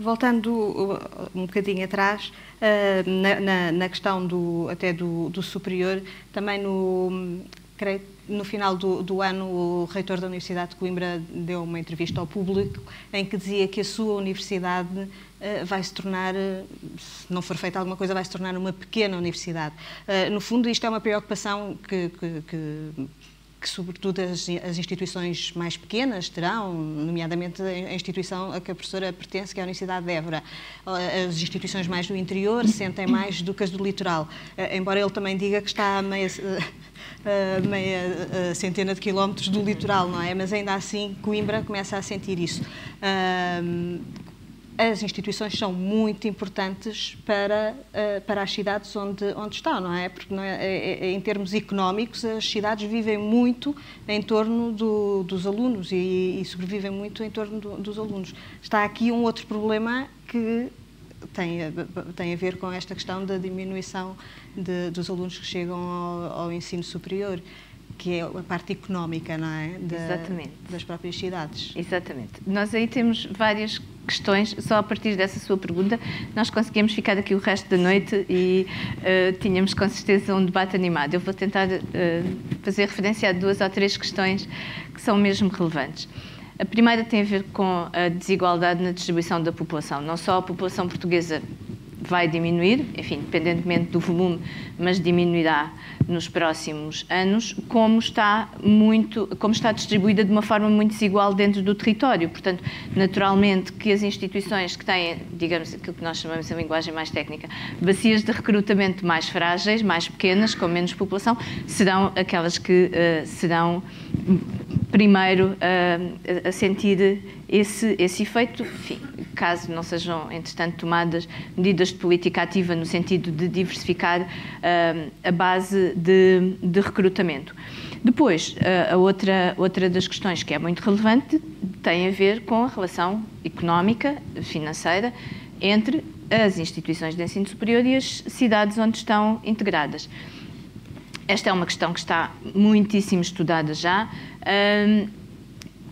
Voltando uh, um bocadinho atrás, uh, na, na, na, questão do, até do, do superior, também no, creio, no final do, do, ano o reitor da Universidade de Coimbra deu uma entrevista ao público em que dizia que a sua universidade uh, vai se tornar, se não for feita alguma coisa, vai se tornar uma pequena universidade. no fundo, isto é uma preocupação que, que, que que, sobretudo, as, as, instituições mais pequenas terão, nomeadamente a instituição a que a professora pertence, que é a Universidade de Évora. As instituições mais do interior sentem mais do que as do litoral, eh, embora ele também diga que está a meia, a meia centena de quilómetros do litoral, não é? Mas ainda assim, Coimbra começa a sentir isso as instituições são muito importantes para, uh, para as cidades onde, onde estão, não é? Porque não é, é, é, em termos económicos, as cidades vivem muito em torno do, dos alunos e, e, sobrevivem muito em torno do, dos alunos. Está aqui um outro problema que tem, tem a ver com esta questão da diminuição de, dos alunos que chegam ao, ao ensino superior que é a parte económica, não é? Exatamente. Das próprias cidades. Exatamente. Nós aí temos várias questões, só a partir dessa sua pergunta, nós conseguimos ficar aqui o resto da noite e uh, tínhamos com certeza um debate animado. Eu vou tentar uh, fazer referência a duas ou três questões que são mesmo relevantes. A primeira tem a ver com a desigualdade na distribuição da população. Não só a população portuguesa vai diminuir, enfim, independentemente do volume, mas diminuirá nos próximos anos, como está muito, como está distribuída de uma forma muito desigual dentro do território. Portanto, naturalmente que as instituições que têm, digamos, aquilo que nós chamamos em linguagem mais técnica, bacias de recrutamento mais frágeis, mais pequenas, com menos população, serão aquelas que uh, serão primeiro uh, a sentir esse, esse efeito, enfim, caso não sejam, entretanto, tomadas medidas de política ativa no sentido de diversificar uh, a base de, de recrutamento. Depois, uh, a outra, outra das questões que é muito relevante tem a ver com a relação económica, financeira, entre as instituições de ensino superior e as cidades onde estão integradas. Esta é uma questão que está muitíssimo estudada já. Um,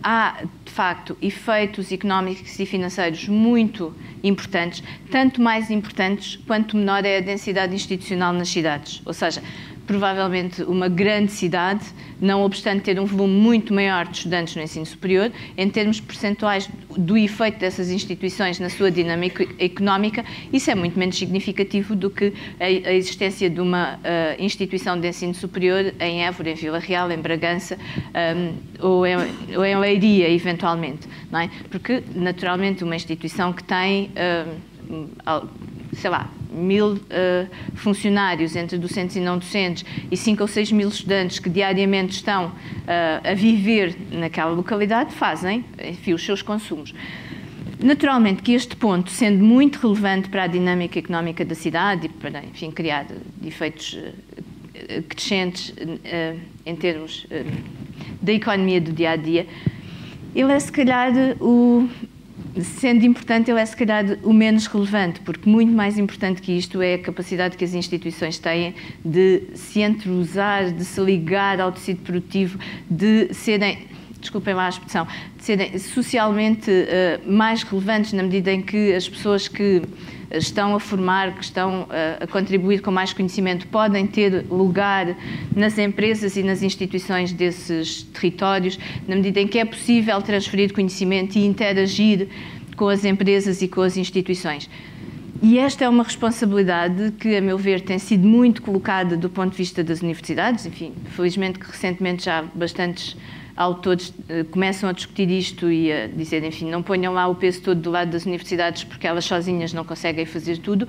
há, de facto, efeitos económicos e financeiros muito importantes, tanto mais importantes quanto menor é a densidade institucional nas cidades. Ou seja, provavelmente uma grande cidade, não obstante ter um volume muito maior de estudantes no ensino superior, em termos percentuais do efeito dessas instituições na sua dinâmica económica, isso é muito menos significativo do que a, existência de uma uh, instituição de ensino superior em Évora, em Vila Real, em Bragança um, ou, em, ou, em, Leiria, eventualmente. Não é? Porque, naturalmente, uma instituição que tem. Uh, sei lá, mil uh, funcionários entre docentes e não docentes e 5 ou 6 mil estudantes que diariamente estão uh, a viver naquela localidade fazem enfim, os seus consumos. Naturalmente que este ponto, sendo muito relevante para a dinâmica económica da cidade e para, enfim, criar efeitos uh, crescentes em termos da economia do dia a dia, ele é se calhar o sendo importante, ele é se calhar o menos relevante, porque muito mais importante que isto é a capacidade que as instituições têm de se entrosar, de se ligar ao tecido produtivo, de serem desculpem lá a expressão, de serem socialmente uh, mais relevantes na medida em que as pessoas que estão a formar, que estão a, a contribuir com mais conhecimento, podem ter lugar nas empresas e nas instituições desses territórios, na medida em que é possível transferir conhecimento e interagir com as empresas e com as instituições. E esta é uma responsabilidade que, a meu ver, tem sido muito colocada do ponto de vista das universidades. Enfim, felizmente que recentemente já bastantes autores uh, começam a discutir isto e a dizer, enfim, não ponham lá o peso todo do lado das universidades porque elas sozinhas não conseguem fazer tudo.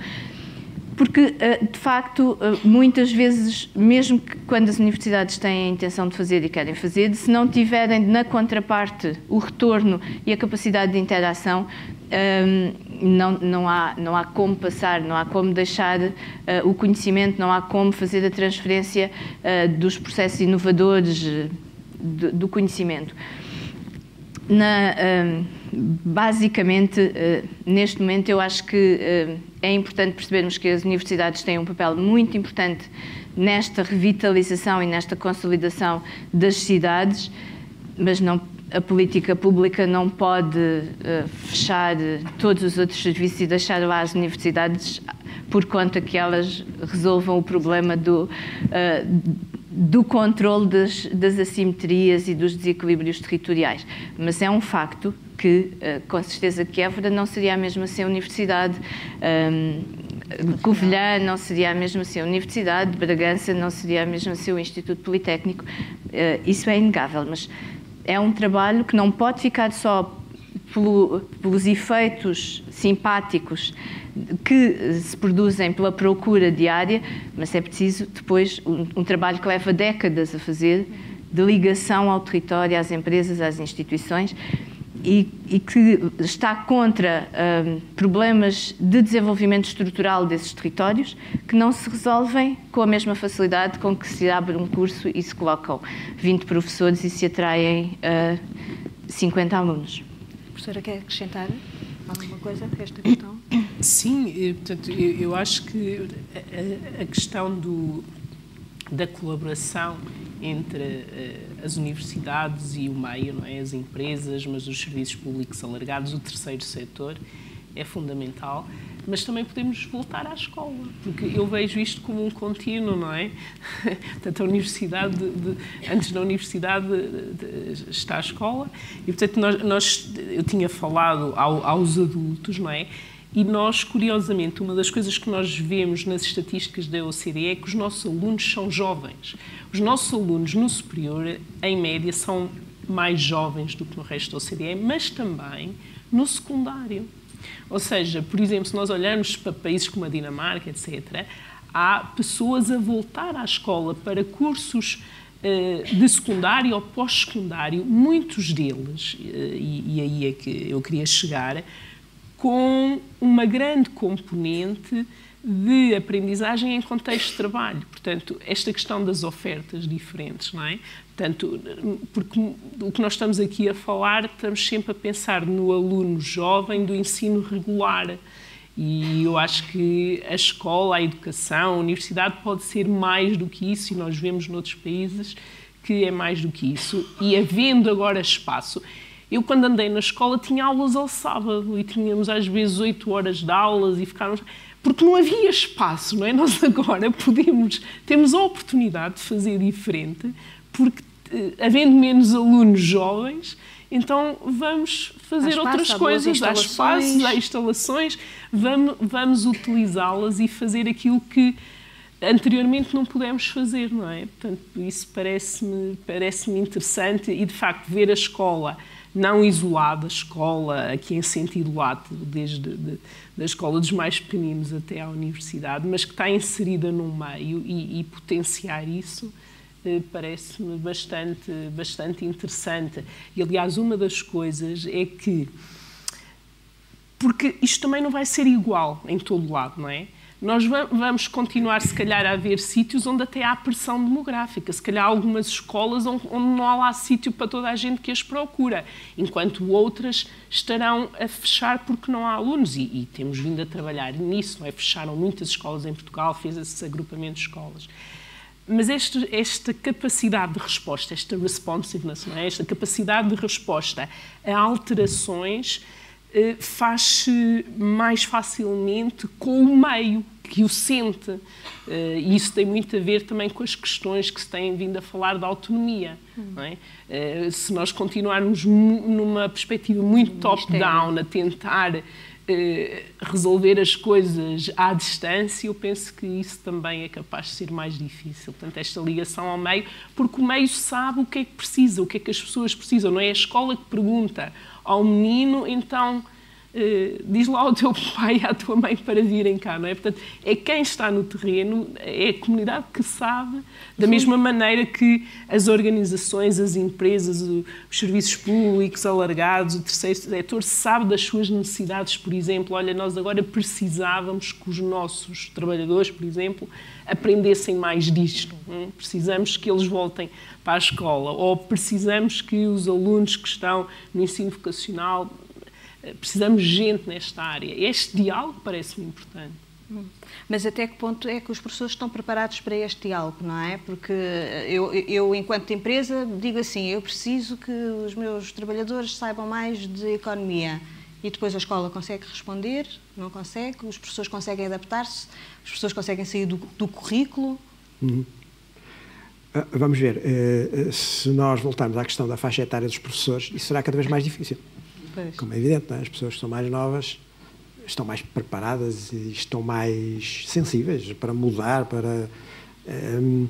Porque, uh, de facto, uh, muitas vezes, mesmo que quando as universidades têm a intenção de fazer e querem fazer, se não tiverem na contraparte o retorno e a capacidade de interação, um, não, não, há, não há como passar, não há como deixar o conhecimento, não há como fazer a transferência dos processos inovadores do, conhecimento. Na, uh, basicamente, uh, neste momento, eu acho que uh, é importante percebermos que as universidades têm um papel muito importante nesta revitalização e nesta consolidação das cidades, mas não a política pública não pode uh, fechar todos os outros serviços e deixar lá as universidades por conta que elas resolvam o problema do, uh, do controle das, das, assimetrias e dos desequilíbrios territoriais. Mas é um facto que, uh, com certeza, que Évora não seria a mesma sem a universidade. Um, Covilhã não seria a mesma sem a Universidade, Bragança não seria a mesma sem o Instituto Politécnico. Uh, isso é inegável, mas é um trabalho que não pode ficar só pelo, pelos efeitos simpáticos que se produzem pela procura diária, mas é preciso depois um, um trabalho que leva décadas a fazer de ligação ao território, às empresas, às instituições e, e que está contra um, problemas de desenvolvimento estrutural desses territórios que não se resolvem com a mesma facilidade com que se abre um curso e se colocam 20 professores e se atraem uh, 50 alunos. Professora, quer acrescentar alguma coisa a esta questão? Sim, portanto, eu, eu acho que a, a questão do, da colaboração entre uh, as universidades e o meio, não é? as empresas, mas os serviços públicos alargados, o terceiro setor, é fundamental. Mas também podemos voltar à escola, porque eu vejo isto como um contínuo, não é? portanto, a universidade, de, de, antes da universidade de, está a escola, e portanto, nós, nós eu tinha falado ao, aos adultos, não é? E nós, curiosamente, uma das coisas que nós vemos nas estatísticas da OCDE é que os nossos alunos são jovens. Os nossos alunos no superior, em média, são mais jovens do que no resto da OCDE, mas também no secundário. Ou seja, por exemplo, se nós olharmos para países como a Dinamarca, etc., há pessoas a voltar à escola para cursos eh, de secundário ou pós-secundário, muitos deles, eh, e aí é que eu queria chegar, com uma grande componente de aprendizagem em contexto de trabalho. Portanto, esta questão das ofertas diferentes, não é? Portanto, porque o que nós estamos aqui a falar, estamos sempre a pensar no aluno jovem do ensino regular. E eu acho que a escola, a educação, a universidade pode ser mais do que isso, e nós vemos noutros países que é mais do que isso. E havendo agora espaço, eu, quando andei na escola, tinha aulas ao sábado e tínhamos às vezes oito horas de aulas e ficávamos. Porque não havia espaço, não é? Nós agora podemos, temos a oportunidade de fazer diferente, porque eh, havendo menos alunos jovens, então vamos fazer espaço, outras coisas, há espaços, há instalações, vamos, vamos utilizá-las e fazer aquilo que anteriormente não pudemos fazer, não é? Portanto, isso parece-me parece interessante e, de facto, ver a escola não isolada, a escola aqui em sentido lato, desde de, da escola dos mais pequeninos até à universidade, mas que está inserida num meio e, e potenciar isso eh, parece-me bastante, bastante interessante. E, aliás, uma das coisas é que, porque isto também não vai ser igual em todo lado, não é? Nós vamos continuar, se calhar, a haver sítios onde até há pressão demográfica. Se calhar algumas escolas onde não há sítio para toda a gente que as procura, enquanto outras estarão a fechar porque não há alunos. E, e temos vindo a trabalhar nisso, é? Fecharam muitas escolas em Portugal, fez esse agrupamento de escolas. Mas esta, esta capacidade de resposta, esta responsiveness, é? esta capacidade de resposta a alterações faz-se mais facilmente com o meio que o sente. Eh, e isso tem muito a ver também com as questões que se têm vindo a falar da autonomia. Hum. É? Eh, se nós continuarmos numa perspectiva muito top-down, a tentar resolver as coisas à distância, eu penso que isso também é capaz de ser mais difícil. Portanto, esta ligação ao meio, porque o meio sabe o que é que precisa, o que é que as pessoas precisam. Não é a escola que pergunta ao menino, então Uh, diz lá ao teu pai e à tua mãe para virem cá, não é? Portanto, é quem está no terreno, é a comunidade que sabe, da Sim. mesma maneira que as organizações, as empresas, os serviços públicos alargados, o terceiro setor, sabe das suas necessidades, por exemplo. Olha, nós agora precisávamos que os nossos trabalhadores, por exemplo, aprendessem mais disto. É? Precisamos que eles voltem para a escola, ou precisamos que os alunos que estão no ensino vocacional, eh, precisamos de gente nesta área. Este diálogo parece-me importante. Mas até que ponto é que os professores estão preparados para este diálogo, não é? Porque eu, eu, enquanto empresa, digo assim: eu preciso que os meus trabalhadores saibam mais de economia. E depois a escola consegue responder, não consegue, os professores conseguem adaptar-se, as pessoas conseguem sair do, do currículo. Uhum. Ah, vamos ver, uh, se nós voltarmos à questão da faixa etária dos professores, isso será cada vez mais difícil. Pois. Como é evidente, é? as pessoas que são mais novas estão mais preparadas e estão mais sensíveis para mudar, para. Um,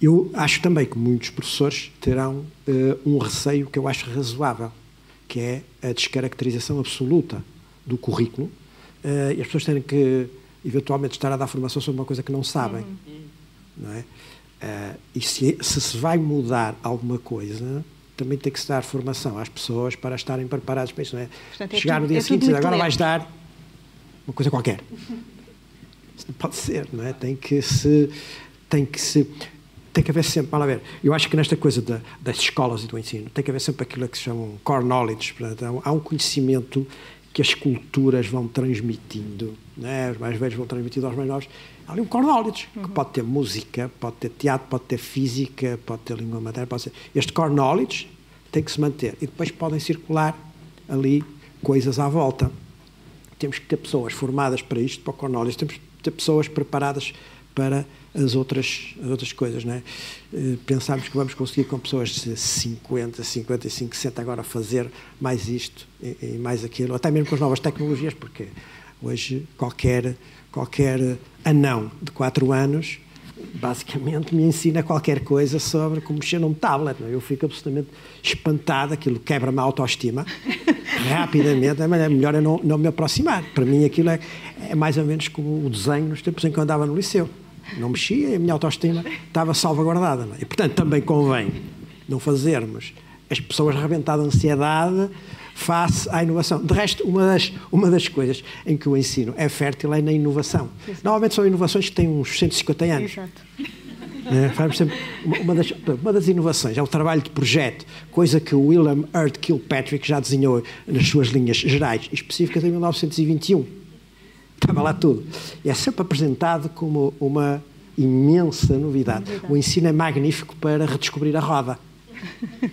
eu acho também que muitos professores terão uh, um receio que eu acho razoável, que é a descaracterização absoluta do currículo uh, e as pessoas terem que, eventualmente, estar a dar formação sobre uma coisa que não sabem. Uhum. Não é? Uh, e se, se se vai mudar alguma coisa, também tem que se dar formação às pessoas para estarem preparadas para isso. Não é? Portanto, é Chegar tudo, no dia é seguinte e dizer agora vais dar uma coisa qualquer. Isso não pode ser, não é? Tem que se. Tem que se. Tem que haver sempre, a ver, eu acho que nesta coisa da, das escolas e do ensino, tem que haver sempre aquilo que se chama core knowledge, portanto, há um conhecimento que as culturas vão transmitindo, né? os mais velhos vão transmitindo aos mais novos. Há ali um knowledge, uhum. que pode ter música, pode ter teatro, pode ter física, pode ter língua materna, pode ser... Este knowledge tem que se manter. E depois podem circular ali coisas à volta. Temos que ter pessoas formadas para isto, para o knowledge, temos que ter pessoas preparadas para as outras, as outras coisas. Não é? Eh, pensamos que vamos conseguir com pessoas de 50, 55, 60 agora fazer mais isto e, e mais aquilo, até mesmo com as novas tecnologias, porque hoje qualquer, qualquer anão de 4 anos basicamente me ensina qualquer coisa sobre como mexer num tablet. Não? É? Eu fico absolutamente espantado, aquilo quebra-me a autoestima rapidamente, é melhor é não, não me aproximar. Para mim aquilo é, é mais ou menos como o desenho nos tempos em que eu andava no liceu não mexia e a minha autoestima estava salvaguardada. É? E, portanto, também convém não fazermos as pessoas rebentar de ansiedade face à inovação. De resto, uma das, uma das coisas em que o ensino é fértil é na inovação. Exato. Normalmente são inovações que têm uns 150 anos. Exato. É, sempre, uma, das, uma das inovações é o trabalho de projeto, coisa que o William Hurt Kilpatrick já desenhou nas suas linhas gerais específicas em 1921 estava lá tudo. É sempre apresentado como uma imensa novidade. novidade. O ensino é magnífico para redescobrir a roda.